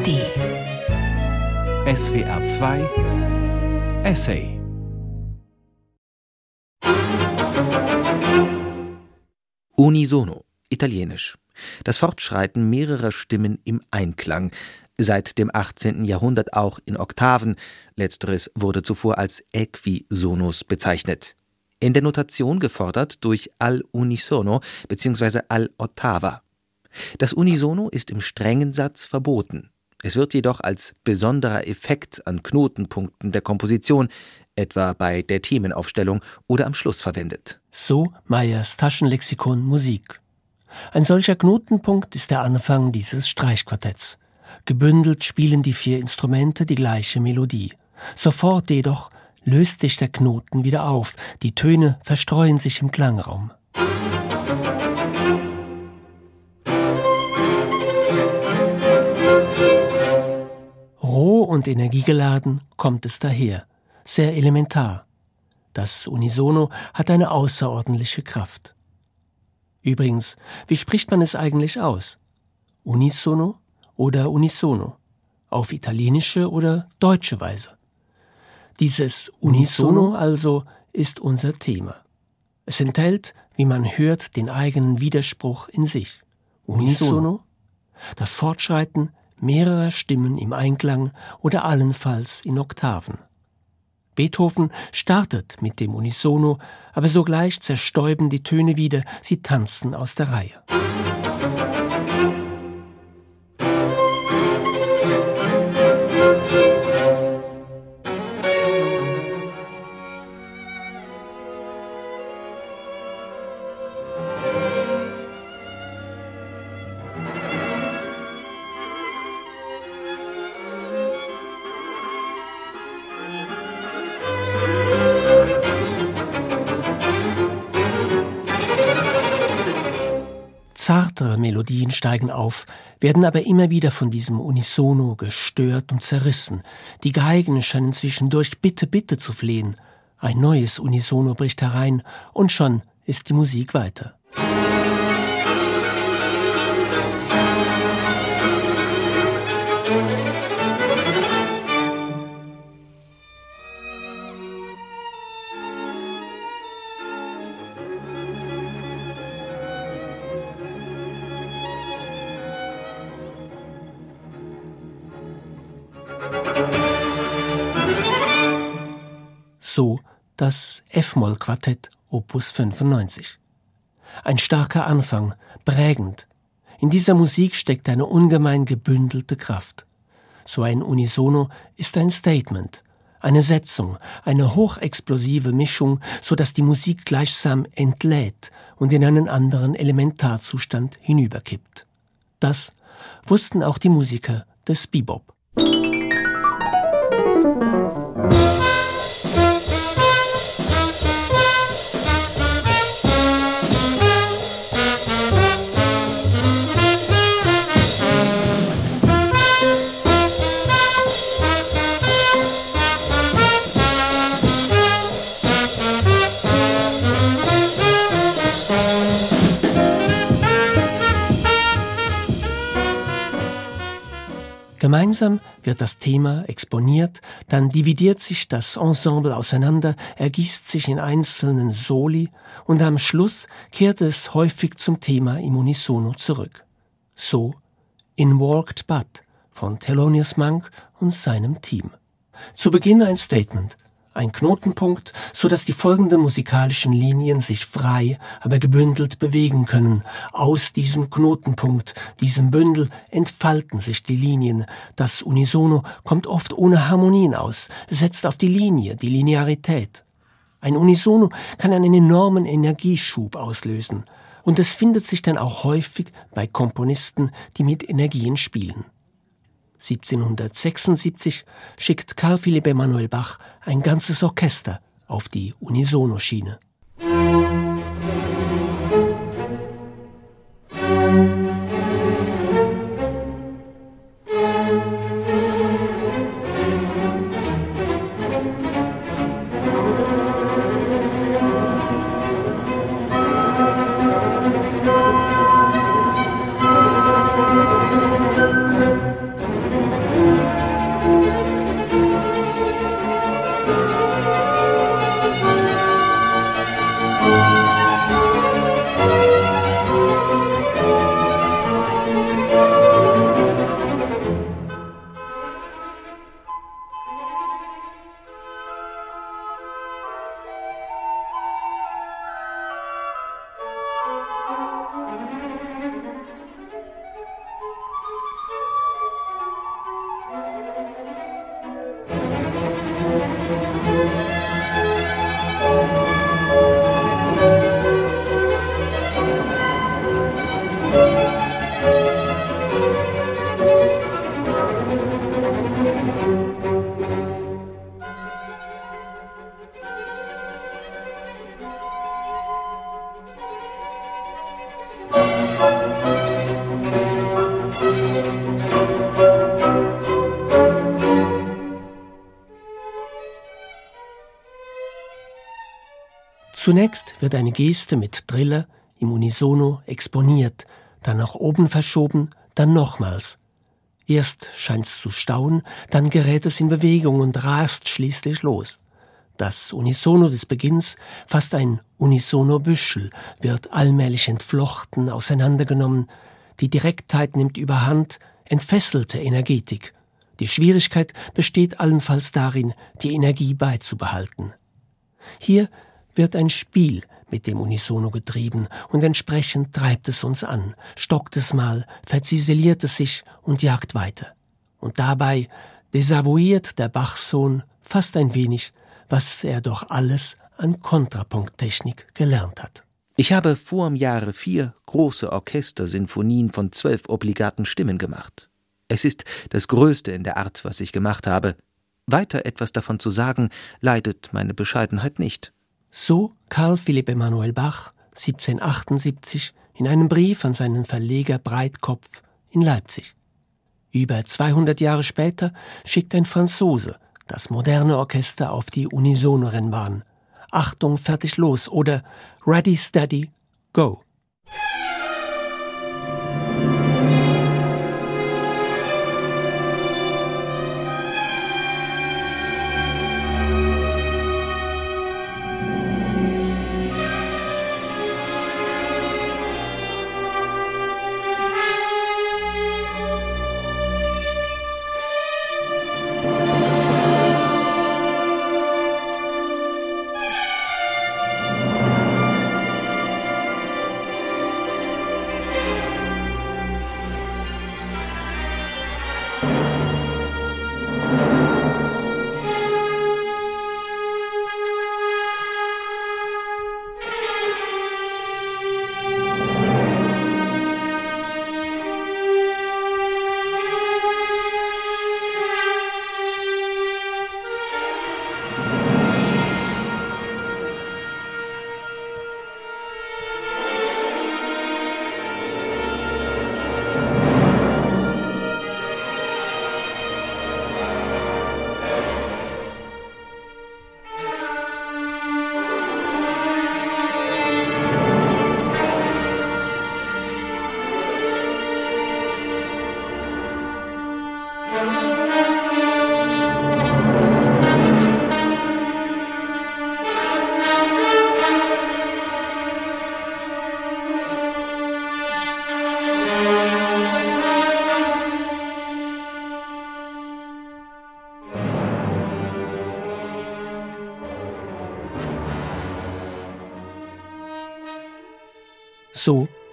ARD. SWR 2 Essay. Unisono, italienisch. Das Fortschreiten mehrerer Stimmen im Einklang, seit dem 18. Jahrhundert auch in Oktaven, letzteres wurde zuvor als Äquisonus bezeichnet. In der Notation gefordert durch al unisono bzw. al ottava. Das Unisono ist im strengen Satz verboten. Es wird jedoch als besonderer Effekt an Knotenpunkten der Komposition, etwa bei der Themenaufstellung oder am Schluss verwendet. So Meyers Taschenlexikon Musik. Ein solcher Knotenpunkt ist der Anfang dieses Streichquartetts. Gebündelt spielen die vier Instrumente die gleiche Melodie. Sofort jedoch löst sich der Knoten wieder auf, die Töne verstreuen sich im Klangraum. Und energiegeladen kommt es daher, sehr elementar. Das Unisono hat eine außerordentliche Kraft. Übrigens, wie spricht man es eigentlich aus? Unisono oder unisono? Auf italienische oder deutsche Weise? Dieses Unisono also ist unser Thema. Es enthält, wie man hört, den eigenen Widerspruch in sich. Unisono, das Fortschreiten mehrerer Stimmen im Einklang oder allenfalls in Oktaven. Beethoven startet mit dem Unisono, aber sogleich zerstäuben die Töne wieder, sie tanzen aus der Reihe. Melodien steigen auf, werden aber immer wieder von diesem Unisono gestört und zerrissen. Die Geigen scheinen zwischendurch Bitte, Bitte zu flehen. Ein neues Unisono bricht herein und schon ist die Musik weiter. F-Moll-Quartett Opus 95. Ein starker Anfang, prägend. In dieser Musik steckt eine ungemein gebündelte Kraft. So ein Unisono ist ein Statement, eine Setzung, eine hochexplosive Mischung, so dass die Musik gleichsam entlädt und in einen anderen Elementarzustand hinüberkippt. Das wussten auch die Musiker des Bebop. Gemeinsam wird das Thema exponiert, dann dividiert sich das Ensemble auseinander, ergießt sich in einzelnen Soli und am Schluss kehrt es häufig zum Thema im Unisono zurück. So in Walked But von Thelonious Monk und seinem Team. Zu Beginn ein Statement, ein Knotenpunkt, so dass die folgenden musikalischen Linien sich frei, aber gebündelt bewegen können. Aus diesem Knotenpunkt, diesem Bündel entfalten sich die Linien. Das Unisono kommt oft ohne Harmonien aus, setzt auf die Linie, die Linearität. Ein Unisono kann einen enormen Energieschub auslösen. Und es findet sich dann auch häufig bei Komponisten, die mit Energien spielen. 1776 schickt Karl Philipp Emanuel Bach ein ganzes Orchester auf die Unisono-Schiene. Zunächst wird eine Geste mit Drille im Unisono exponiert, dann nach oben verschoben, dann nochmals. Erst scheint's zu stauen, dann gerät es in Bewegung und rast schließlich los. Das Unisono des Beginns, fast ein Unisono-Büschel, wird allmählich entflochten, auseinandergenommen. Die Direktheit nimmt überhand, entfesselte Energetik. Die Schwierigkeit besteht allenfalls darin, die Energie beizubehalten. Hier wird ein Spiel mit dem Unisono getrieben und entsprechend treibt es uns an, stockt es mal, verziseliert es sich und jagt weiter. Und dabei desavouiert der Bachsohn fast ein wenig, was er doch alles an Kontrapunkttechnik gelernt hat. Ich habe vor im Jahre vier große Orchestersinfonien von zwölf obligaten Stimmen gemacht. Es ist das Größte in der Art, was ich gemacht habe. Weiter etwas davon zu sagen, leidet meine Bescheidenheit nicht. So Karl Philipp Emanuel Bach 1778 in einem Brief an seinen Verleger Breitkopf in Leipzig. Über 200 Jahre später schickt ein Franzose das moderne Orchester auf die Unisono-Rennbahn. Achtung, fertig los oder Ready, Steady, Go.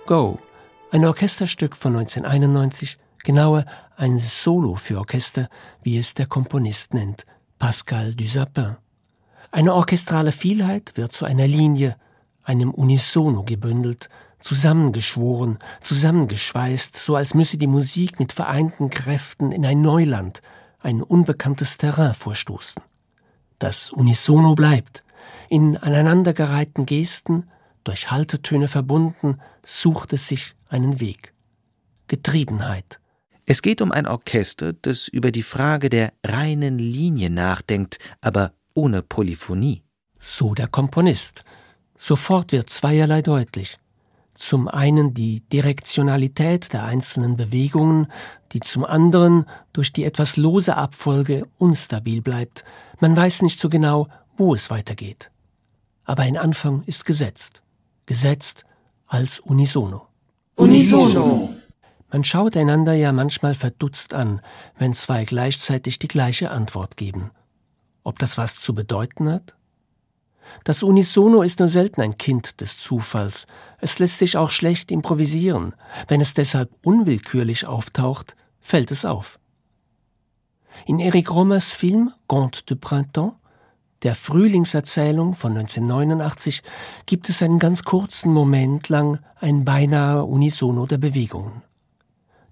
Go, ein Orchesterstück von 1991, genauer ein Solo für Orchester, wie es der Komponist nennt, Pascal Dusapin. Eine orchestrale Vielheit wird zu einer Linie, einem Unisono gebündelt, zusammengeschworen, zusammengeschweißt, so als müsse die Musik mit vereinten Kräften in ein Neuland, ein unbekanntes Terrain vorstoßen. Das Unisono bleibt, in aneinandergereihten Gesten, durch Haltetöne verbunden, sucht es sich einen Weg. Getriebenheit. Es geht um ein Orchester, das über die Frage der reinen Linie nachdenkt, aber ohne Polyphonie. So der Komponist. Sofort wird zweierlei deutlich. Zum einen die Direktionalität der einzelnen Bewegungen, die zum anderen durch die etwas lose Abfolge unstabil bleibt. Man weiß nicht so genau, wo es weitergeht. Aber ein Anfang ist gesetzt gesetzt als unisono. Unisono. Man schaut einander ja manchmal verdutzt an, wenn zwei gleichzeitig die gleiche Antwort geben. Ob das was zu bedeuten hat? Das Unisono ist nur selten ein Kind des Zufalls. Es lässt sich auch schlecht improvisieren. Wenn es deshalb unwillkürlich auftaucht, fällt es auf. In Eric Romers Film Conte de Printemps der Frühlingserzählung von 1989 gibt es einen ganz kurzen Moment lang ein beinahe Unisono der Bewegungen.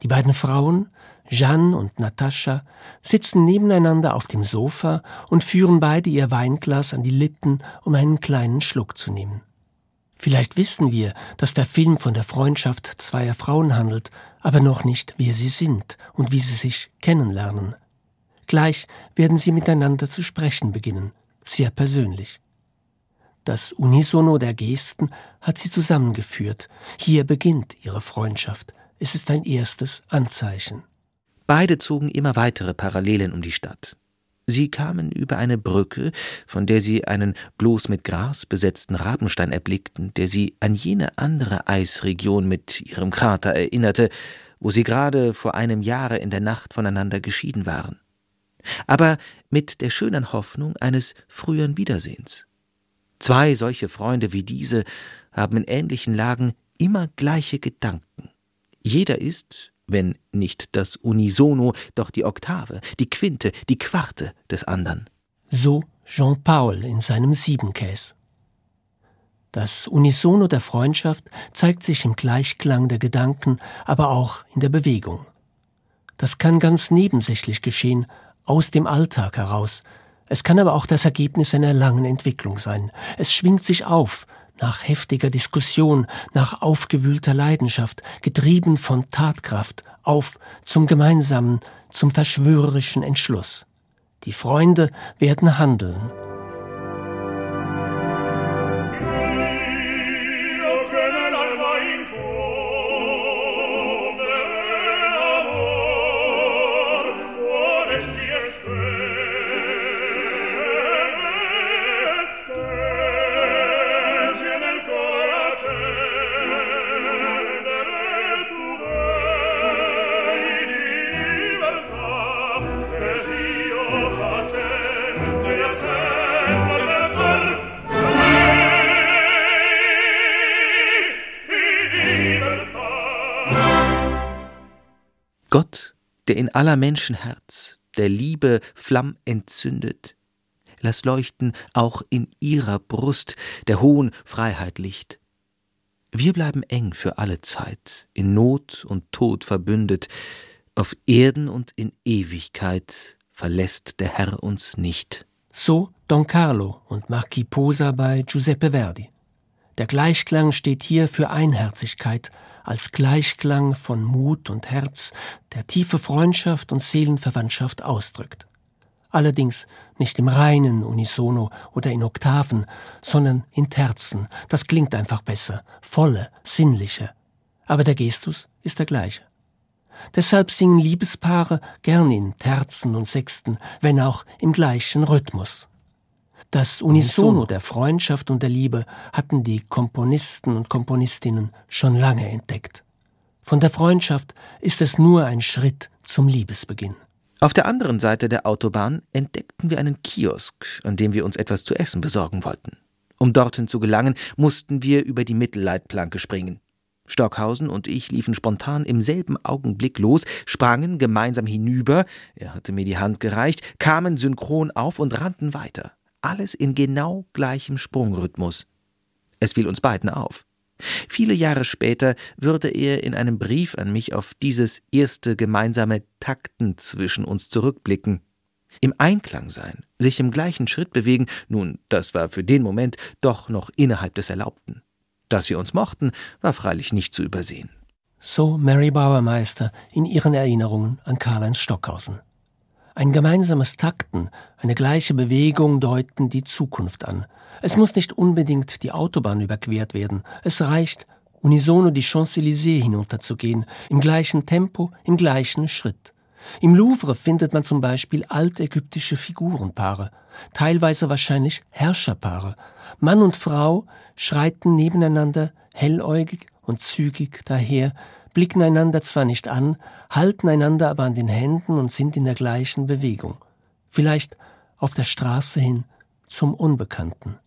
Die beiden Frauen, Jeanne und Natascha, sitzen nebeneinander auf dem Sofa und führen beide ihr Weinglas an die Lippen, um einen kleinen Schluck zu nehmen. Vielleicht wissen wir, dass der Film von der Freundschaft zweier Frauen handelt, aber noch nicht, wer sie sind und wie sie sich kennenlernen. Gleich werden sie miteinander zu sprechen beginnen sehr persönlich. Das Unisono der Gesten hat sie zusammengeführt. Hier beginnt ihre Freundschaft. Es ist ein erstes Anzeichen. Beide zogen immer weitere Parallelen um die Stadt. Sie kamen über eine Brücke, von der sie einen bloß mit Gras besetzten Rabenstein erblickten, der sie an jene andere Eisregion mit ihrem Krater erinnerte, wo sie gerade vor einem Jahre in der Nacht voneinander geschieden waren aber mit der schönen Hoffnung eines früheren Wiedersehens. Zwei solche Freunde wie diese haben in ähnlichen Lagen immer gleiche Gedanken. Jeder ist, wenn nicht das Unisono, doch die Oktave, die Quinte, die Quarte des anderen. So Jean Paul in seinem Siebenkäs. Das Unisono der Freundschaft zeigt sich im Gleichklang der Gedanken, aber auch in der Bewegung. Das kann ganz nebensächlich geschehen, aus dem Alltag heraus. Es kann aber auch das Ergebnis einer langen Entwicklung sein. Es schwingt sich auf, nach heftiger Diskussion, nach aufgewühlter Leidenschaft, getrieben von Tatkraft, auf zum gemeinsamen, zum verschwörerischen Entschluss. Die Freunde werden handeln. In aller Menschenherz der Liebe Flamm entzündet, lass leuchten auch in ihrer Brust der hohen Freiheit Licht. Wir bleiben eng für alle Zeit, in Not und Tod verbündet, auf Erden und in Ewigkeit verlässt der Herr uns nicht. So Don Carlo und Marquis Posa bei Giuseppe Verdi. Der Gleichklang steht hier für Einherzigkeit, als Gleichklang von Mut und Herz, der tiefe Freundschaft und Seelenverwandtschaft ausdrückt. Allerdings nicht im reinen Unisono oder in Oktaven, sondern in Terzen. Das klingt einfach besser, volle, sinnliche. Aber der Gestus ist der gleiche. Deshalb singen Liebespaare gern in Terzen und Sechsten, wenn auch im gleichen Rhythmus. Das Unisono der Freundschaft und der Liebe hatten die Komponisten und Komponistinnen schon lange entdeckt. Von der Freundschaft ist es nur ein Schritt zum Liebesbeginn. Auf der anderen Seite der Autobahn entdeckten wir einen Kiosk, an dem wir uns etwas zu essen besorgen wollten. Um dorthin zu gelangen, mussten wir über die Mittelleitplanke springen. Stockhausen und ich liefen spontan im selben Augenblick los, sprangen gemeinsam hinüber, er hatte mir die Hand gereicht, kamen synchron auf und rannten weiter alles in genau gleichem Sprungrhythmus. Es fiel uns beiden auf. Viele Jahre später würde er in einem Brief an mich auf dieses erste gemeinsame Takten zwischen uns zurückblicken. Im Einklang sein, sich im gleichen Schritt bewegen, nun, das war für den Moment doch noch innerhalb des Erlaubten. Dass wir uns mochten, war freilich nicht zu übersehen. So Mary Bauermeister in ihren Erinnerungen an Karl-Heinz Stockhausen. Ein gemeinsames Takten, eine gleiche Bewegung deuten die Zukunft an. Es muss nicht unbedingt die Autobahn überquert werden. Es reicht, unisono die Champs-Élysées hinunterzugehen, im gleichen Tempo, im gleichen Schritt. Im Louvre findet man zum Beispiel altägyptische Figurenpaare, teilweise wahrscheinlich Herrscherpaare. Mann und Frau schreiten nebeneinander helläugig und zügig daher, blicken einander zwar nicht an, halten einander aber an den Händen und sind in der gleichen Bewegung. Vielleicht auf der Straße hin zum Unbekannten.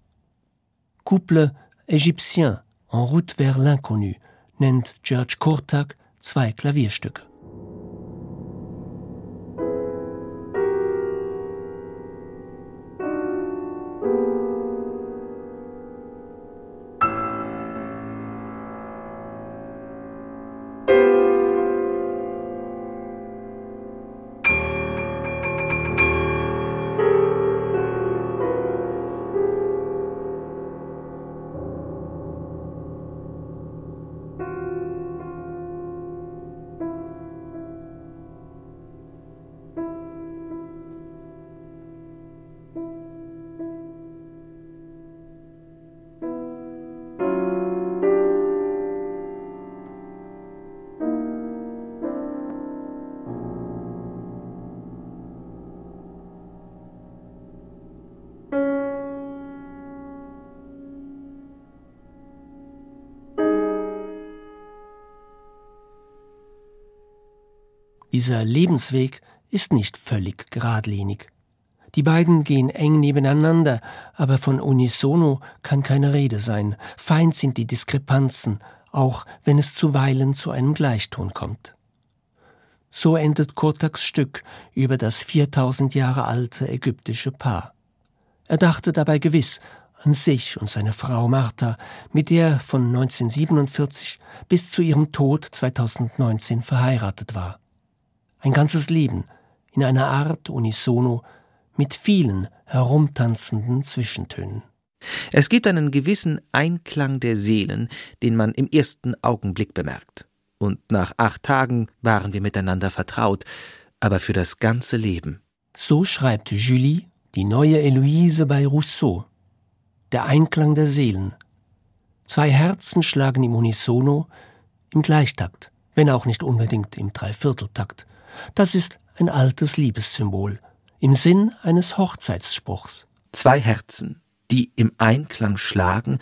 Couple égyptien en route vers l'inconnu nennt George Kurtak zwei Klavierstücke. Dieser Lebensweg ist nicht völlig geradlinig. Die beiden gehen eng nebeneinander, aber von unisono kann keine Rede sein. Feind sind die Diskrepanzen, auch wenn es zuweilen zu einem Gleichton kommt. So endet Kurtaks Stück über das 4000 Jahre alte ägyptische Paar. Er dachte dabei gewiss an sich und seine Frau Martha, mit der er von 1947 bis zu ihrem Tod 2019 verheiratet war. Ein ganzes Leben in einer Art unisono mit vielen herumtanzenden Zwischentönen. Es gibt einen gewissen Einklang der Seelen, den man im ersten Augenblick bemerkt. Und nach acht Tagen waren wir miteinander vertraut, aber für das ganze Leben. So schreibt Julie, die neue Eloise bei Rousseau. Der Einklang der Seelen. Zwei Herzen schlagen im Unisono, im Gleichtakt, wenn auch nicht unbedingt im Dreivierteltakt. Das ist ein altes Liebessymbol, im Sinn eines Hochzeitsspruchs. Zwei Herzen, die im Einklang schlagen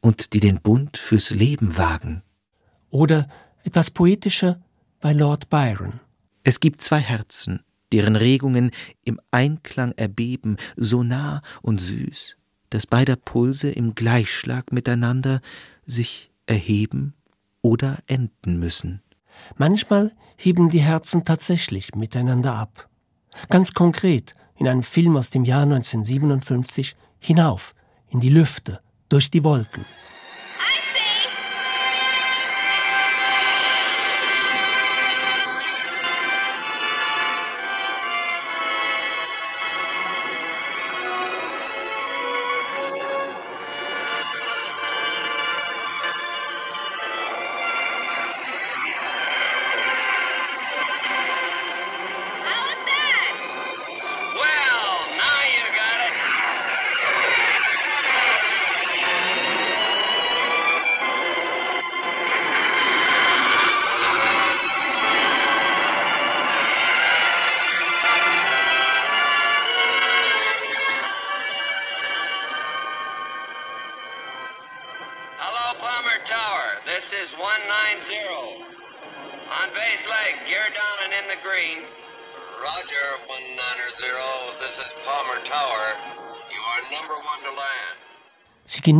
und die den Bund fürs Leben wagen. Oder etwas poetischer bei Lord Byron. Es gibt zwei Herzen, deren Regungen im Einklang erbeben, so nah und süß, dass beider Pulse im Gleichschlag miteinander sich erheben oder enden müssen. Manchmal heben die Herzen tatsächlich miteinander ab. Ganz konkret in einem Film aus dem Jahr 1957 hinauf, in die Lüfte, durch die Wolken.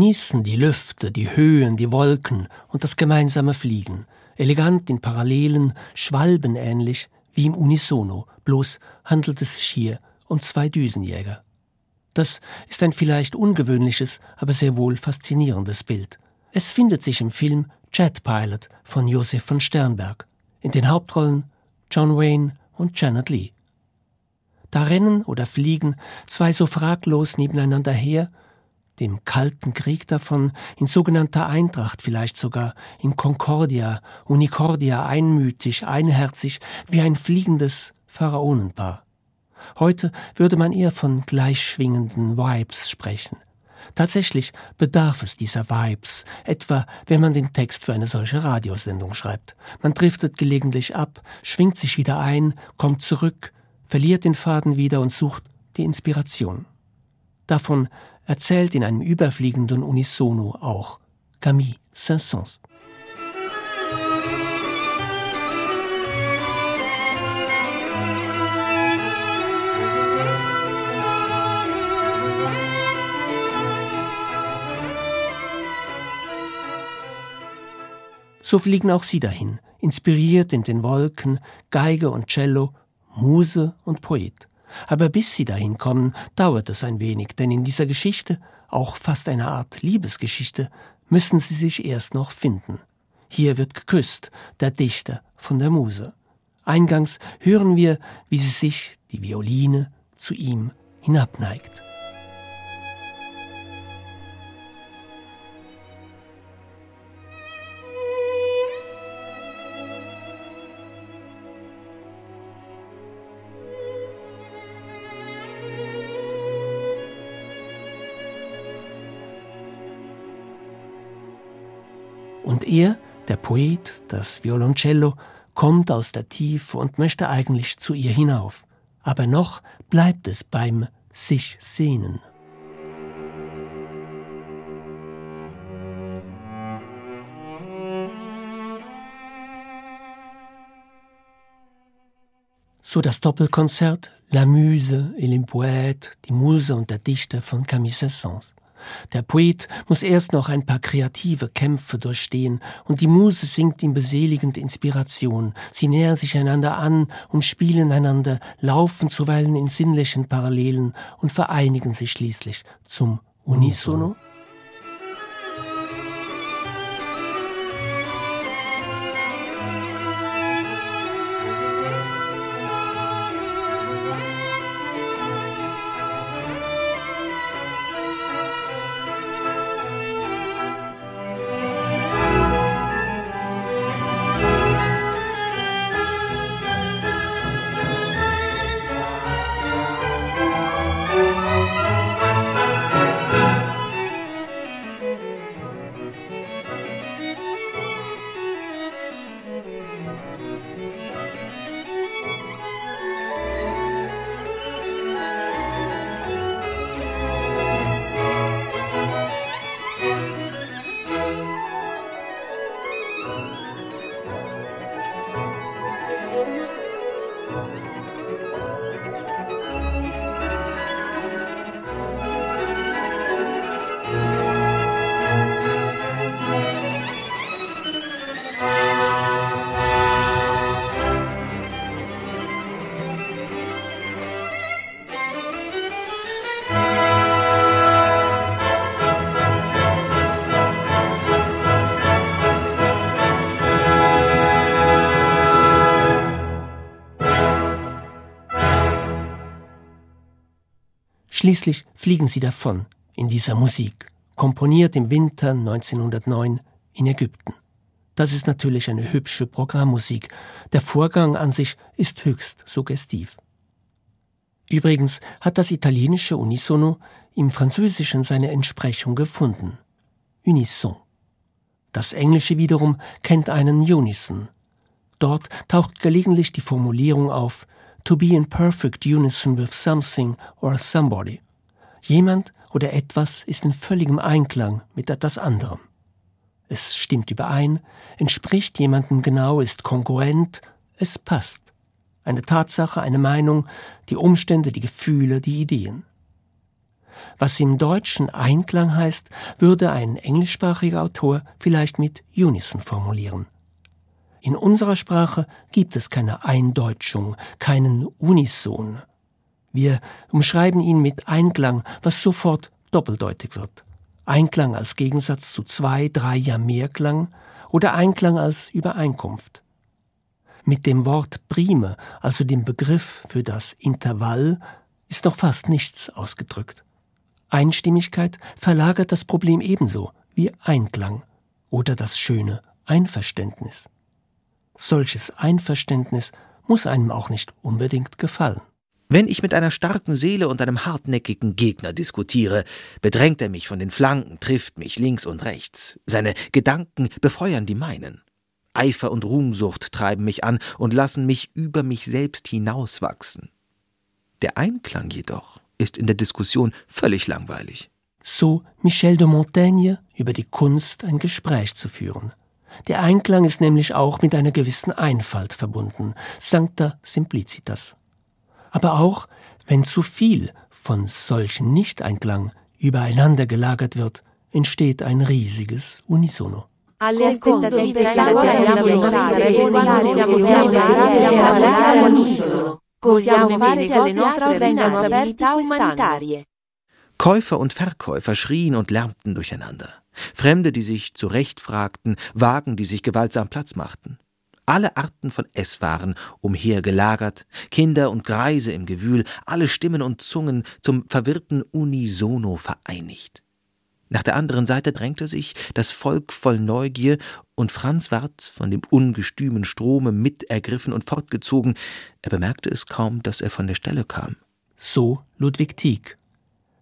Genießen die Lüfte, die Höhen, die Wolken und das gemeinsame Fliegen, elegant in Parallelen, schwalbenähnlich wie im Unisono, bloß handelt es sich hier um zwei Düsenjäger. Das ist ein vielleicht ungewöhnliches, aber sehr wohl faszinierendes Bild. Es findet sich im Film Jet Pilot von Josef von Sternberg, in den Hauptrollen John Wayne und Janet Lee. Da rennen oder fliegen zwei so fraglos nebeneinander her, dem kalten Krieg davon, in sogenannter Eintracht vielleicht sogar, in Concordia, Unicordia, einmütig, einherzig, wie ein fliegendes Pharaonenpaar. Heute würde man eher von gleichschwingenden Vibes sprechen. Tatsächlich bedarf es dieser Vibes, etwa wenn man den Text für eine solche Radiosendung schreibt. Man driftet gelegentlich ab, schwingt sich wieder ein, kommt zurück, verliert den Faden wieder und sucht die Inspiration. Davon erzählt in einem überfliegenden Unisono auch Camille Saint-Saëns. So fliegen auch sie dahin, inspiriert in den Wolken, Geige und Cello, Muse und Poet. Aber bis sie dahin kommen, dauert es ein wenig, denn in dieser Geschichte, auch fast eine Art Liebesgeschichte, müssen sie sich erst noch finden. Hier wird geküsst, der Dichter von der Muse. Eingangs hören wir, wie sie sich, die Violine, zu ihm hinabneigt. Und er, der Poet, das Violoncello, kommt aus der Tiefe und möchte eigentlich zu ihr hinauf. Aber noch bleibt es beim sich sehnen. So das Doppelkonzert La Muse et les Poètes, die Muse und der Dichter von Camille Saint-Saëns. Der Poet muss erst noch ein paar kreative Kämpfe durchstehen, und die Muse singt ihm beseligend Inspiration. Sie nähern sich einander an, umspielen einander, laufen zuweilen in sinnlichen Parallelen und vereinigen sich schließlich zum Unisono. Schließlich fliegen sie davon in dieser Musik, komponiert im Winter 1909 in Ägypten. Das ist natürlich eine hübsche Programmmusik. Der Vorgang an sich ist höchst suggestiv. Übrigens hat das italienische Unisono im Französischen seine Entsprechung gefunden. Unisson. Das Englische wiederum kennt einen Unison. Dort taucht gelegentlich die Formulierung auf to be in perfect unison with something or somebody. Jemand oder etwas ist in völligem Einklang mit etwas anderem. Es stimmt überein, entspricht jemandem genau, ist kongruent, es passt. Eine Tatsache, eine Meinung, die Umstände, die Gefühle, die Ideen. Was im Deutschen Einklang heißt, würde ein englischsprachiger Autor vielleicht mit Unison formulieren. In unserer Sprache gibt es keine Eindeutschung, keinen Unison. Wir umschreiben ihn mit Einklang, was sofort doppeldeutig wird. Einklang als Gegensatz zu zwei, drei, ja Mehrklang oder Einklang als Übereinkunft. Mit dem Wort Prime, also dem Begriff für das Intervall, ist noch fast nichts ausgedrückt. Einstimmigkeit verlagert das Problem ebenso wie Einklang oder das schöne Einverständnis. Solches Einverständnis muss einem auch nicht unbedingt gefallen. Wenn ich mit einer starken Seele und einem hartnäckigen Gegner diskutiere, bedrängt er mich von den Flanken, trifft mich links und rechts. Seine Gedanken befeuern die meinen. Eifer und Ruhmsucht treiben mich an und lassen mich über mich selbst hinauswachsen. Der Einklang jedoch ist in der Diskussion völlig langweilig. So Michel de Montaigne über die Kunst, ein Gespräch zu führen. Der Einklang ist nämlich auch mit einer gewissen Einfalt verbunden, sancta simplicitas. Aber auch, wenn zu viel von solchem Nicht-Einklang übereinander gelagert wird, entsteht ein riesiges Unisono. Alle. Käufer und Verkäufer schrien und lärmten durcheinander. Fremde, die sich zurecht fragten, Wagen, die sich gewaltsam Platz machten. Alle Arten von Esswaren umhergelagert, Kinder und Greise im Gewühl, alle Stimmen und Zungen zum verwirrten Unisono vereinigt. Nach der anderen Seite drängte sich das Volk voll Neugier, und Franz ward von dem ungestümen Strome mitergriffen und fortgezogen. Er bemerkte es kaum, dass er von der Stelle kam. So Ludwig Tieck.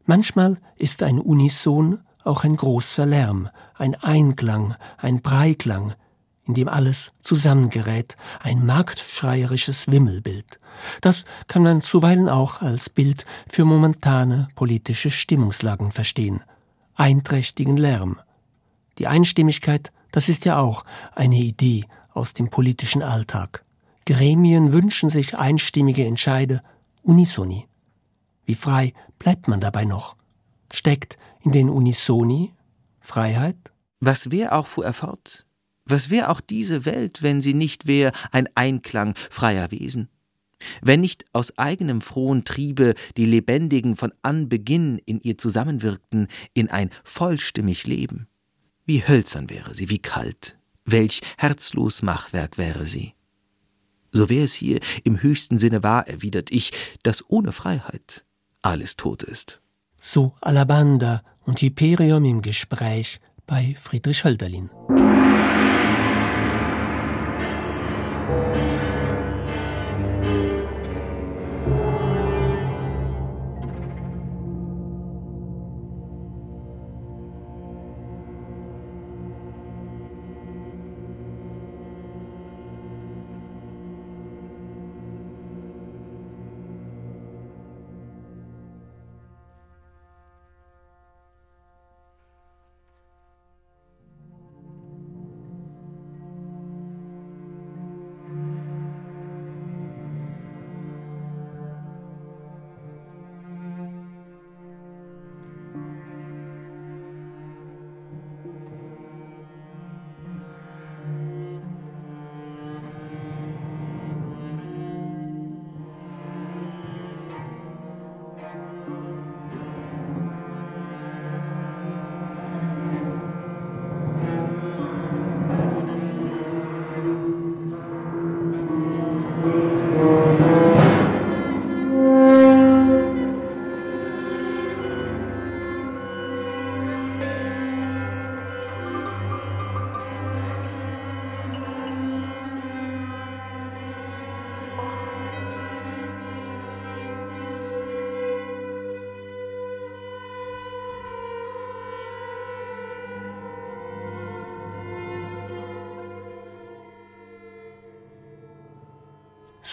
Manchmal ist ein Unison auch ein großer Lärm, ein Einklang, ein Breiklang, in dem alles zusammengerät, ein marktschreierisches Wimmelbild. Das kann man zuweilen auch als Bild für momentane politische Stimmungslagen verstehen. Einträchtigen Lärm. Die Einstimmigkeit, das ist ja auch eine Idee aus dem politischen Alltag. Gremien wünschen sich einstimmige Entscheide, unisoni. Wie frei bleibt man dabei noch? Steckt in den Unisoni Freiheit? Was wär auch, fuhr er fort, was wär auch diese Welt, wenn sie nicht wär ein Einklang freier Wesen? Wenn nicht aus eigenem frohen Triebe die Lebendigen von Anbeginn in ihr zusammenwirkten in ein vollstimmig Leben? Wie hölzern wäre sie, wie kalt, welch herzlos Machwerk wäre sie. So wär es hier im höchsten Sinne wahr, erwidert ich, dass ohne Freiheit alles tot ist. So Alabanda und Hyperium im Gespräch bei Friedrich Hölderlin.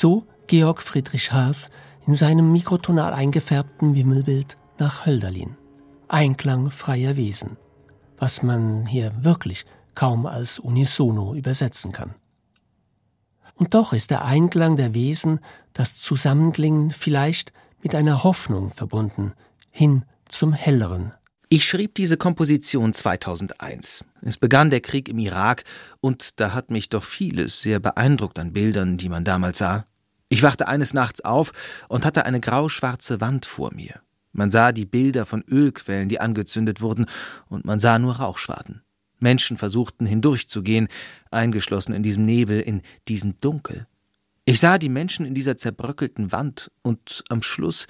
So Georg Friedrich Haas in seinem mikrotonal eingefärbten Wimmelbild nach Hölderlin. Einklang freier Wesen, was man hier wirklich kaum als unisono übersetzen kann. Und doch ist der Einklang der Wesen, das Zusammenklingen vielleicht mit einer Hoffnung verbunden, hin zum Helleren. Ich schrieb diese Komposition 2001. Es begann der Krieg im Irak und da hat mich doch vieles sehr beeindruckt an Bildern, die man damals sah. Ich wachte eines Nachts auf und hatte eine grauschwarze Wand vor mir. Man sah die Bilder von Ölquellen, die angezündet wurden, und man sah nur Rauchschwaden. Menschen versuchten hindurchzugehen, eingeschlossen in diesem Nebel, in diesem Dunkel. Ich sah die Menschen in dieser zerbröckelten Wand, und am Schluss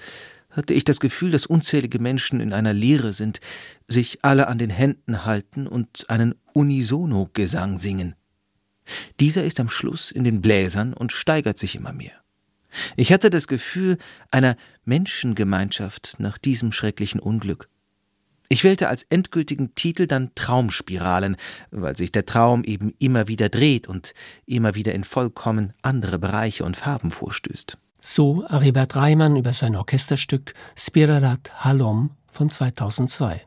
hatte ich das Gefühl, dass unzählige Menschen in einer Leere sind, sich alle an den Händen halten und einen Unisono-Gesang singen. Dieser ist am Schluss in den Bläsern und steigert sich immer mehr. Ich hatte das Gefühl einer Menschengemeinschaft nach diesem schrecklichen Unglück. Ich wählte als endgültigen Titel dann Traumspiralen, weil sich der Traum eben immer wieder dreht und immer wieder in vollkommen andere Bereiche und Farben vorstößt. So Aribert Reimann über sein Orchesterstück Spiralat Halom von 2002.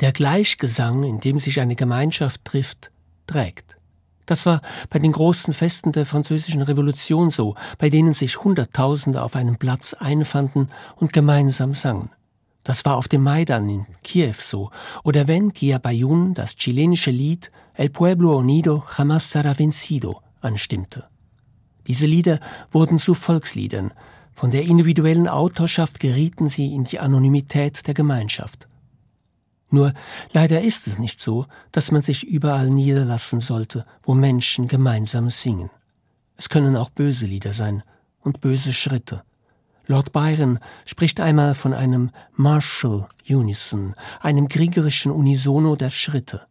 Der Gleichgesang, in dem sich eine Gemeinschaft trifft, trägt. Das war bei den großen Festen der französischen Revolution so, bei denen sich Hunderttausende auf einem Platz einfanden und gemeinsam sangen. Das war auf dem Maidan in Kiew so, oder wenn Gia Bayun das chilenische Lied El Pueblo Unido Jamás será vencido anstimmte. Diese Lieder wurden zu Volksliedern, von der individuellen Autorschaft gerieten sie in die Anonymität der Gemeinschaft. Nur leider ist es nicht so, dass man sich überall niederlassen sollte, wo Menschen gemeinsam singen. Es können auch böse Lieder sein und böse Schritte. Lord Byron spricht einmal von einem Martial Unison, einem kriegerischen Unisono der Schritte.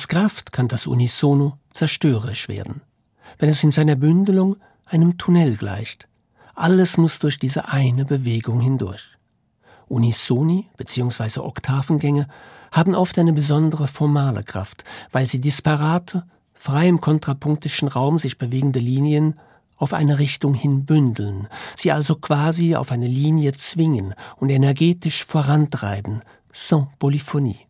Als Kraft kann das Unisono zerstörerisch werden, wenn es in seiner Bündelung einem Tunnel gleicht. Alles muss durch diese eine Bewegung hindurch. Unisoni bzw. Oktavengänge haben oft eine besondere formale Kraft, weil sie disparate, frei im kontrapunktischen Raum sich bewegende Linien auf eine Richtung hin bündeln, sie also quasi auf eine Linie zwingen und energetisch vorantreiben, sans Polyphonie.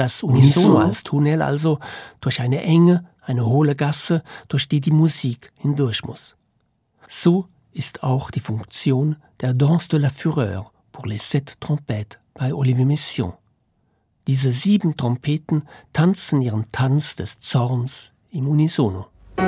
Das Unisono als Tunnel also durch eine enge, eine hohle Gasse, durch die die Musik hindurch muss. So ist auch die Funktion der Danse de la Fureur pour les sept trompettes bei Olivier Messiaen. Diese sieben Trompeten tanzen ihren Tanz des Zorns im Unisono. So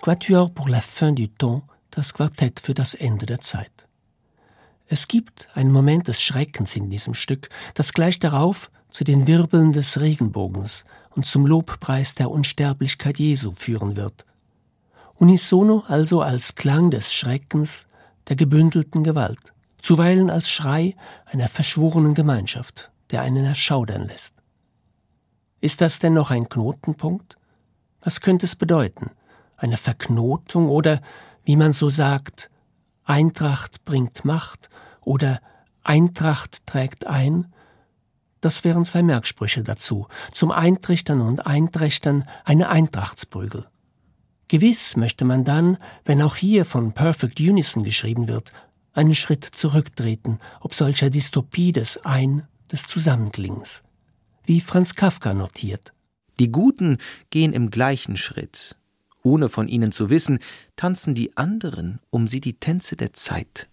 Quatuor pour la fin du temps, das Quartett für das Ende der Zeit. Es gibt einen Moment des Schreckens in diesem Stück, das gleich darauf zu den Wirbeln des Regenbogens und zum Lobpreis der Unsterblichkeit Jesu führen wird. Unisono also als Klang des Schreckens, der gebündelten Gewalt, zuweilen als Schrei einer verschworenen Gemeinschaft, der einen erschaudern lässt. Ist das denn noch ein Knotenpunkt? Was könnte es bedeuten? Eine Verknotung oder, wie man so sagt, Eintracht bringt Macht oder Eintracht trägt ein, das wären zwei Merksprüche dazu, zum Eintrichtern und Einträchtern eine Eintrachtsprügel. Gewiss möchte man dann, wenn auch hier von Perfect Unison geschrieben wird, einen Schritt zurücktreten, ob solcher Dystopie des Ein, des Zusammenklings. Wie Franz Kafka notiert. Die Guten gehen im gleichen Schritt. Ohne von ihnen zu wissen, tanzen die anderen um sie die Tänze der Zeit.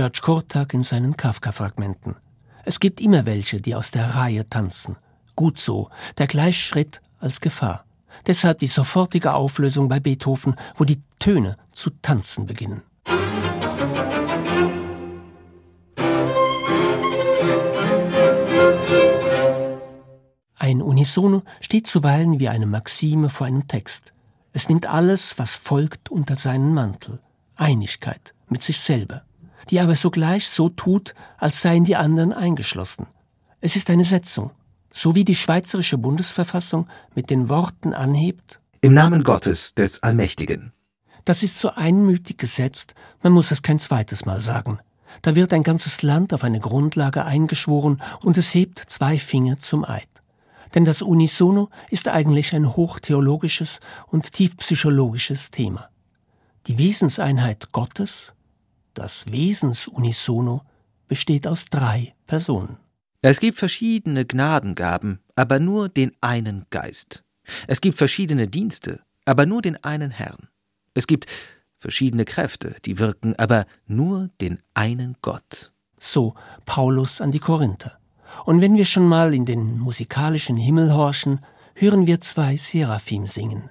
George Kortak in seinen Kafka-Fragmenten. Es gibt immer welche, die aus der Reihe tanzen. Gut so, der Gleichschritt als Gefahr. Deshalb die sofortige Auflösung bei Beethoven, wo die Töne zu tanzen beginnen. Ein Unisono steht zuweilen wie eine Maxime vor einem Text. Es nimmt alles, was folgt, unter seinen Mantel. Einigkeit mit sich selber die aber sogleich so tut, als seien die anderen eingeschlossen. Es ist eine Setzung, so wie die schweizerische Bundesverfassung mit den Worten anhebt Im Namen Gottes des Allmächtigen. Das ist so einmütig gesetzt, man muss es kein zweites Mal sagen. Da wird ein ganzes Land auf eine Grundlage eingeschworen und es hebt zwei Finger zum Eid. Denn das Unisono ist eigentlich ein hochtheologisches und tiefpsychologisches Thema. Die Wesenseinheit Gottes das Wesensunisono besteht aus drei Personen. Es gibt verschiedene Gnadengaben, aber nur den einen Geist. Es gibt verschiedene Dienste, aber nur den einen Herrn. Es gibt verschiedene Kräfte, die wirken, aber nur den einen Gott. So Paulus an die Korinther. Und wenn wir schon mal in den musikalischen Himmel horchen, hören wir zwei Seraphim singen.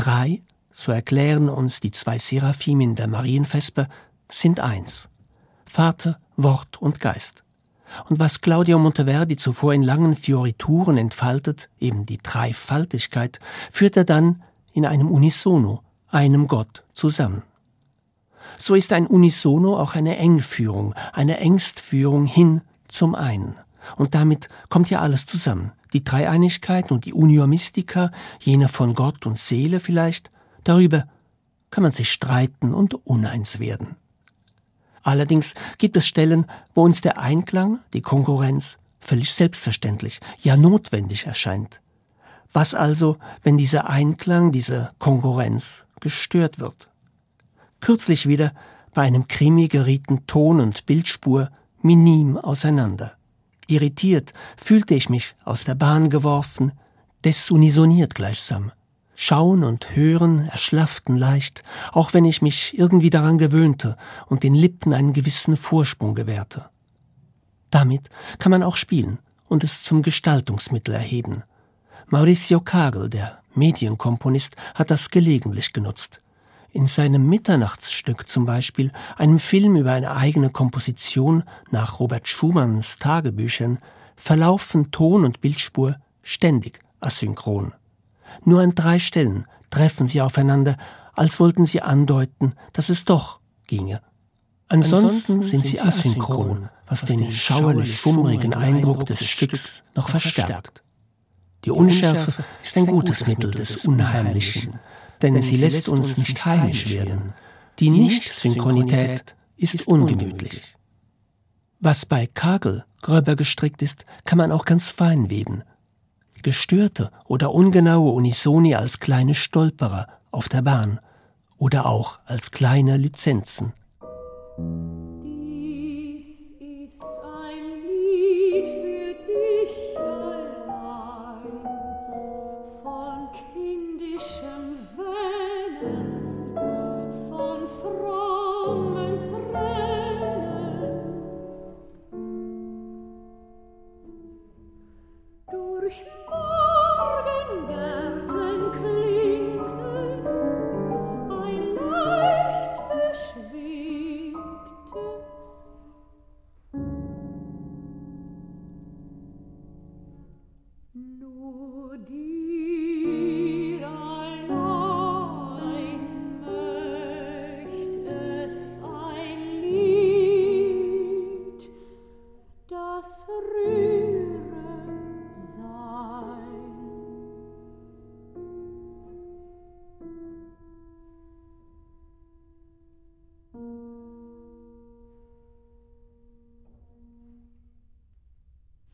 Drei, so erklären uns die zwei Seraphim in der Marienvesper, sind eins. Vater, Wort und Geist. Und was Claudio Monteverdi zuvor in langen Fiorituren entfaltet, eben die Dreifaltigkeit, führt er dann in einem Unisono, einem Gott, zusammen. So ist ein Unisono auch eine Engführung, eine Ängstführung hin zum einen. Und damit kommt ja alles zusammen die Dreieinigkeit und die Unio Mystica, jene von Gott und Seele vielleicht, darüber kann man sich streiten und uneins werden. Allerdings gibt es Stellen, wo uns der Einklang, die Konkurrenz, völlig selbstverständlich, ja notwendig erscheint. Was also, wenn dieser Einklang, diese Konkurrenz gestört wird? Kürzlich wieder bei einem Krimi gerieten Ton und Bildspur minim auseinander. Irritiert fühlte ich mich aus der Bahn geworfen, desunisoniert gleichsam. Schauen und Hören erschlafften leicht, auch wenn ich mich irgendwie daran gewöhnte und den Lippen einen gewissen Vorsprung gewährte. Damit kann man auch spielen und es zum Gestaltungsmittel erheben. Mauricio Kagel, der Medienkomponist, hat das gelegentlich genutzt. In seinem Mitternachtsstück zum Beispiel, einem Film über eine eigene Komposition nach Robert Schumanns Tagebüchern, verlaufen Ton und Bildspur ständig asynchron. Nur an drei Stellen treffen sie aufeinander, als wollten sie andeuten, dass es doch ginge. Ansonsten, Ansonsten sind sie asynchron, was den schauerlich-schummrigen Eindruck des Stücks noch verstärkt. Die Unschärfe ist ein gutes Mittel des Unheimlichen denn sie lässt uns nicht heimisch werden. Die Nicht-Synchronität ist ungemütlich. Was bei Kagel gröber gestrickt ist, kann man auch ganz fein weben. Gestörte oder ungenaue Unisoni als kleine Stolperer auf der Bahn oder auch als kleine Lizenzen.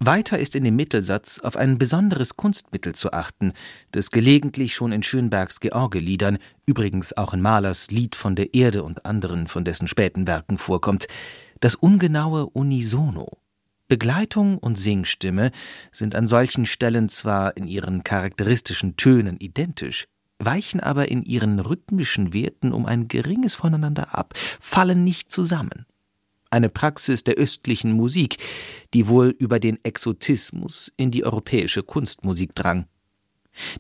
Weiter ist in dem Mittelsatz auf ein besonderes Kunstmittel zu achten, das gelegentlich schon in Schönbergs Georgeliedern, übrigens auch in Mahlers Lied von der Erde und anderen von dessen späten Werken vorkommt, das ungenaue Unisono. Begleitung und Singstimme sind an solchen Stellen zwar in ihren charakteristischen Tönen identisch, weichen aber in ihren rhythmischen Werten um ein geringes voneinander ab, fallen nicht zusammen eine Praxis der östlichen Musik, die wohl über den Exotismus in die europäische Kunstmusik drang.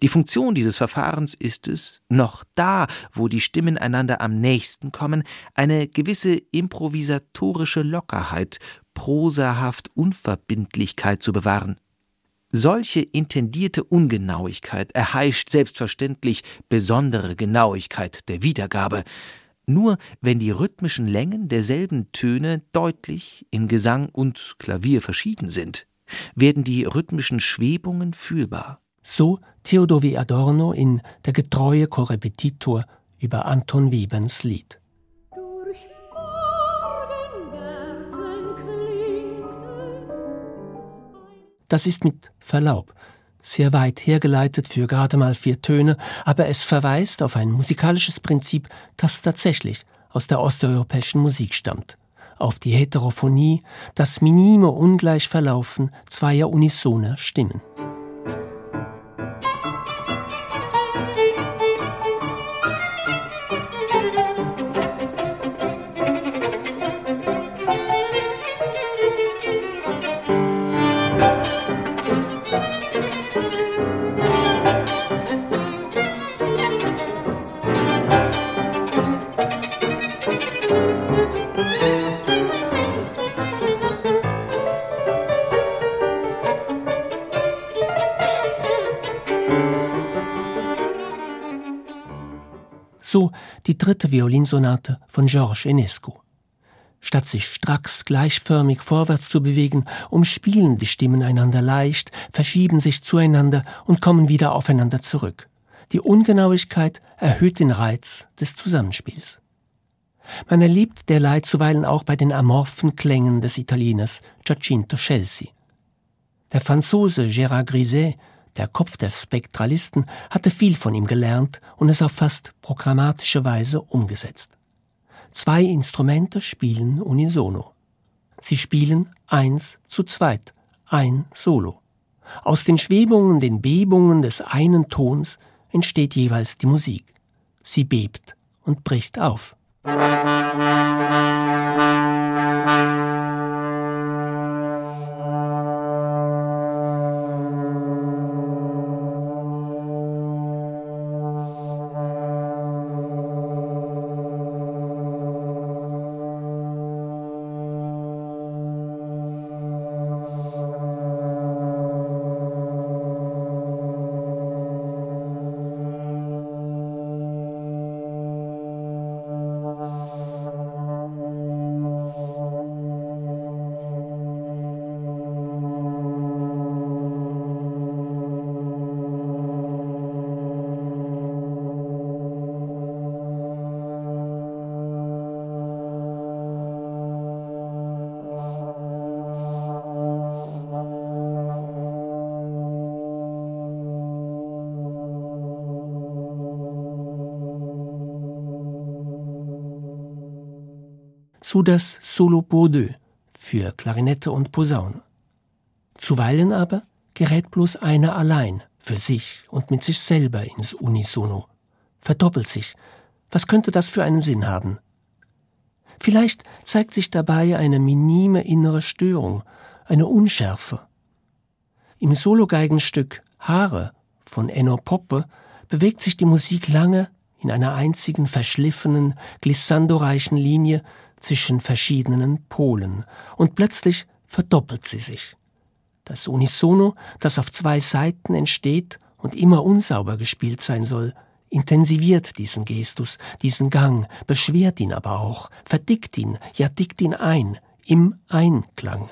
Die Funktion dieses Verfahrens ist es, noch da, wo die Stimmen einander am nächsten kommen, eine gewisse improvisatorische Lockerheit, prosahaft Unverbindlichkeit zu bewahren. Solche intendierte Ungenauigkeit erheischt selbstverständlich besondere Genauigkeit der Wiedergabe, nur wenn die rhythmischen Längen derselben Töne deutlich in Gesang und Klavier verschieden sind, werden die rhythmischen Schwebungen fühlbar. So Theodor W. Adorno in Der getreue Korrepetitor über Anton Webens Lied. Das ist mit Verlaub sehr weit hergeleitet für gerade mal vier Töne, aber es verweist auf ein musikalisches Prinzip, das tatsächlich aus der osteuropäischen Musik stammt. Auf die Heterophonie, das minime Ungleichverlaufen zweier unisoner Stimmen. Dritte Violinsonate von Georges Enescu. Statt sich stracks gleichförmig vorwärts zu bewegen, umspielen die Stimmen einander leicht, verschieben sich zueinander und kommen wieder aufeinander zurück. Die Ungenauigkeit erhöht den Reiz des Zusammenspiels. Man erlebt derlei zuweilen auch bei den amorphen Klängen des Italieners Giacinto Chelsea. Der Franzose Gérard Griset der Kopf der Spektralisten hatte viel von ihm gelernt und es auf fast programmatische Weise umgesetzt. Zwei Instrumente spielen unisono. Sie spielen eins zu zweit, ein Solo. Aus den Schwebungen, den Bebungen des einen Tons entsteht jeweils die Musik. Sie bebt und bricht auf. So das Solo pour deux für Klarinette und Posaune. Zuweilen aber gerät bloß einer allein für sich und mit sich selber ins Unisono, verdoppelt sich. Was könnte das für einen Sinn haben? Vielleicht zeigt sich dabei eine minime innere Störung, eine Unschärfe. Im Sologeigenstück Haare von Enno Poppe bewegt sich die Musik lange in einer einzigen verschliffenen, glissandoreichen Linie zwischen verschiedenen Polen, und plötzlich verdoppelt sie sich. Das Unisono, das auf zwei Seiten entsteht und immer unsauber gespielt sein soll, intensiviert diesen Gestus, diesen Gang, beschwert ihn aber auch, verdickt ihn, ja dickt ihn ein, im Einklang.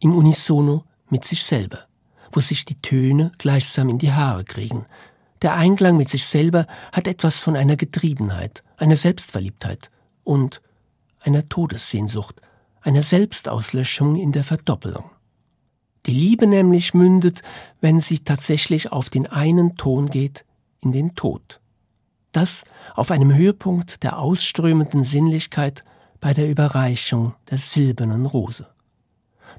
Im Unisono mit sich selber, wo sich die Töne gleichsam in die Haare kriegen. Der Einklang mit sich selber hat etwas von einer Getriebenheit, einer Selbstverliebtheit und einer Todessehnsucht, einer Selbstauslöschung in der Verdoppelung. Die Liebe nämlich mündet, wenn sie tatsächlich auf den einen Ton geht, in den Tod. Das auf einem Höhepunkt der ausströmenden Sinnlichkeit bei der Überreichung der silbernen Rose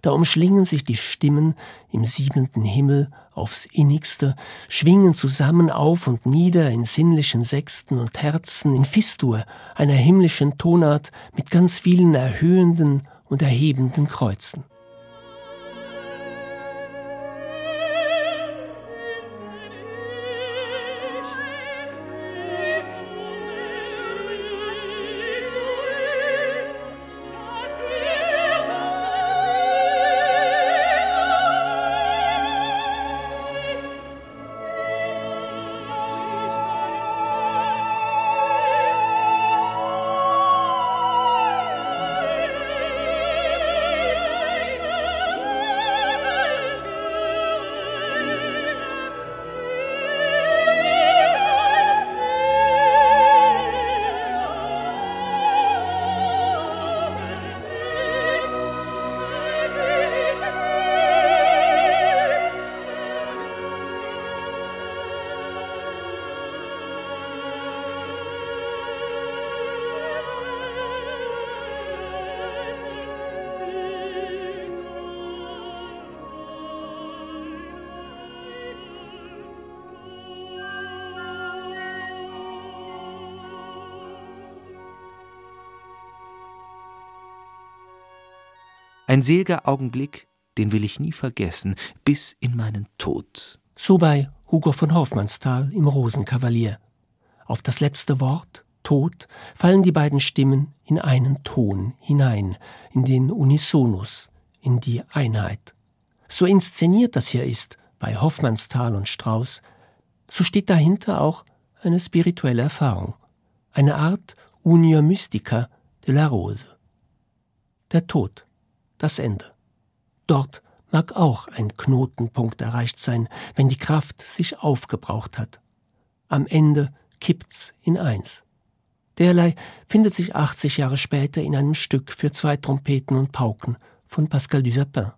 da umschlingen sich die Stimmen im siebenten Himmel aufs innigste, schwingen zusammen auf und nieder in sinnlichen Sechsten und Herzen, in Fistur, einer himmlischen Tonart mit ganz vielen erhöhenden und erhebenden Kreuzen. Ein selger Augenblick, den will ich nie vergessen, bis in meinen Tod. So bei Hugo von Hoffmannsthal im Rosenkavalier. Auf das letzte Wort, Tod, fallen die beiden Stimmen in einen Ton hinein, in den Unisonus, in die Einheit. So inszeniert das hier ist, bei Hoffmannsthal und Strauß, so steht dahinter auch eine spirituelle Erfahrung, eine Art Unio Mystica de la Rose. der Tod, das Ende. Dort mag auch ein Knotenpunkt erreicht sein, wenn die Kraft sich aufgebraucht hat. Am Ende kippt's in eins. Derlei findet sich 80 Jahre später in einem Stück für zwei Trompeten und Pauken von Pascal Dusapin.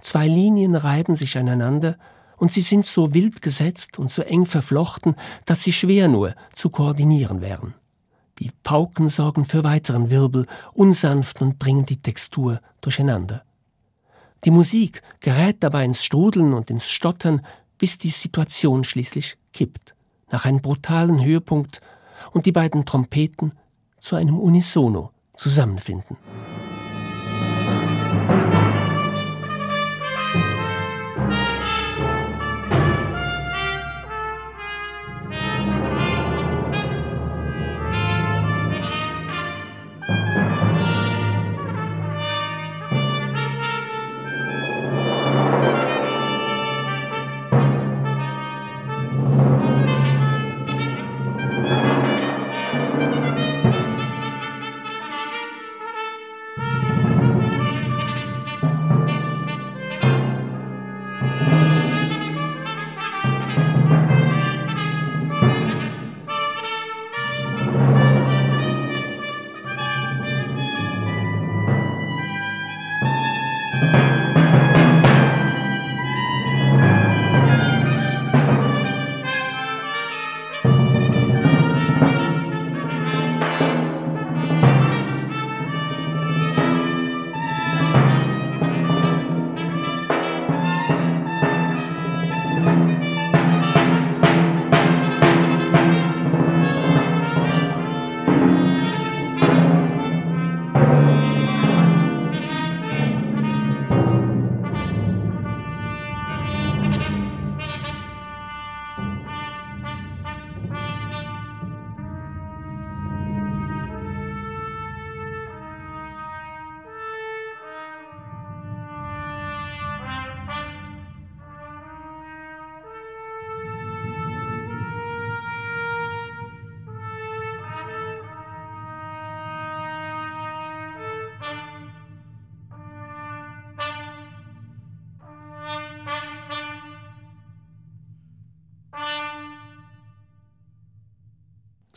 Zwei Linien reiben sich aneinander und sie sind so wild gesetzt und so eng verflochten, dass sie schwer nur zu koordinieren wären. Die Pauken sorgen für weiteren Wirbel, unsanft und bringen die Textur durcheinander. Die Musik gerät dabei ins Strudeln und ins Stottern, bis die Situation schließlich kippt, nach einem brutalen Höhepunkt und die beiden Trompeten zu einem Unisono zusammenfinden.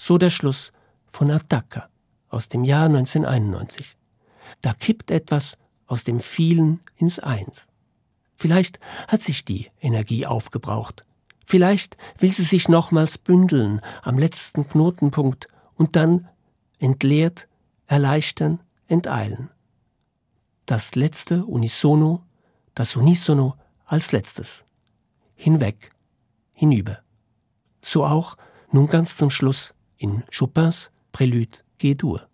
So der Schluss von Attacca aus dem Jahr 1991. Da kippt etwas aus dem Vielen ins Eins. Vielleicht hat sich die Energie aufgebraucht. Vielleicht will sie sich nochmals bündeln am letzten Knotenpunkt und dann entleert, erleichtern, enteilen. Das letzte Unisono, das Unisono als letztes. Hinweg, hinüber. So auch nun ganz zum Schluss in Chopins Prélude G-Dur.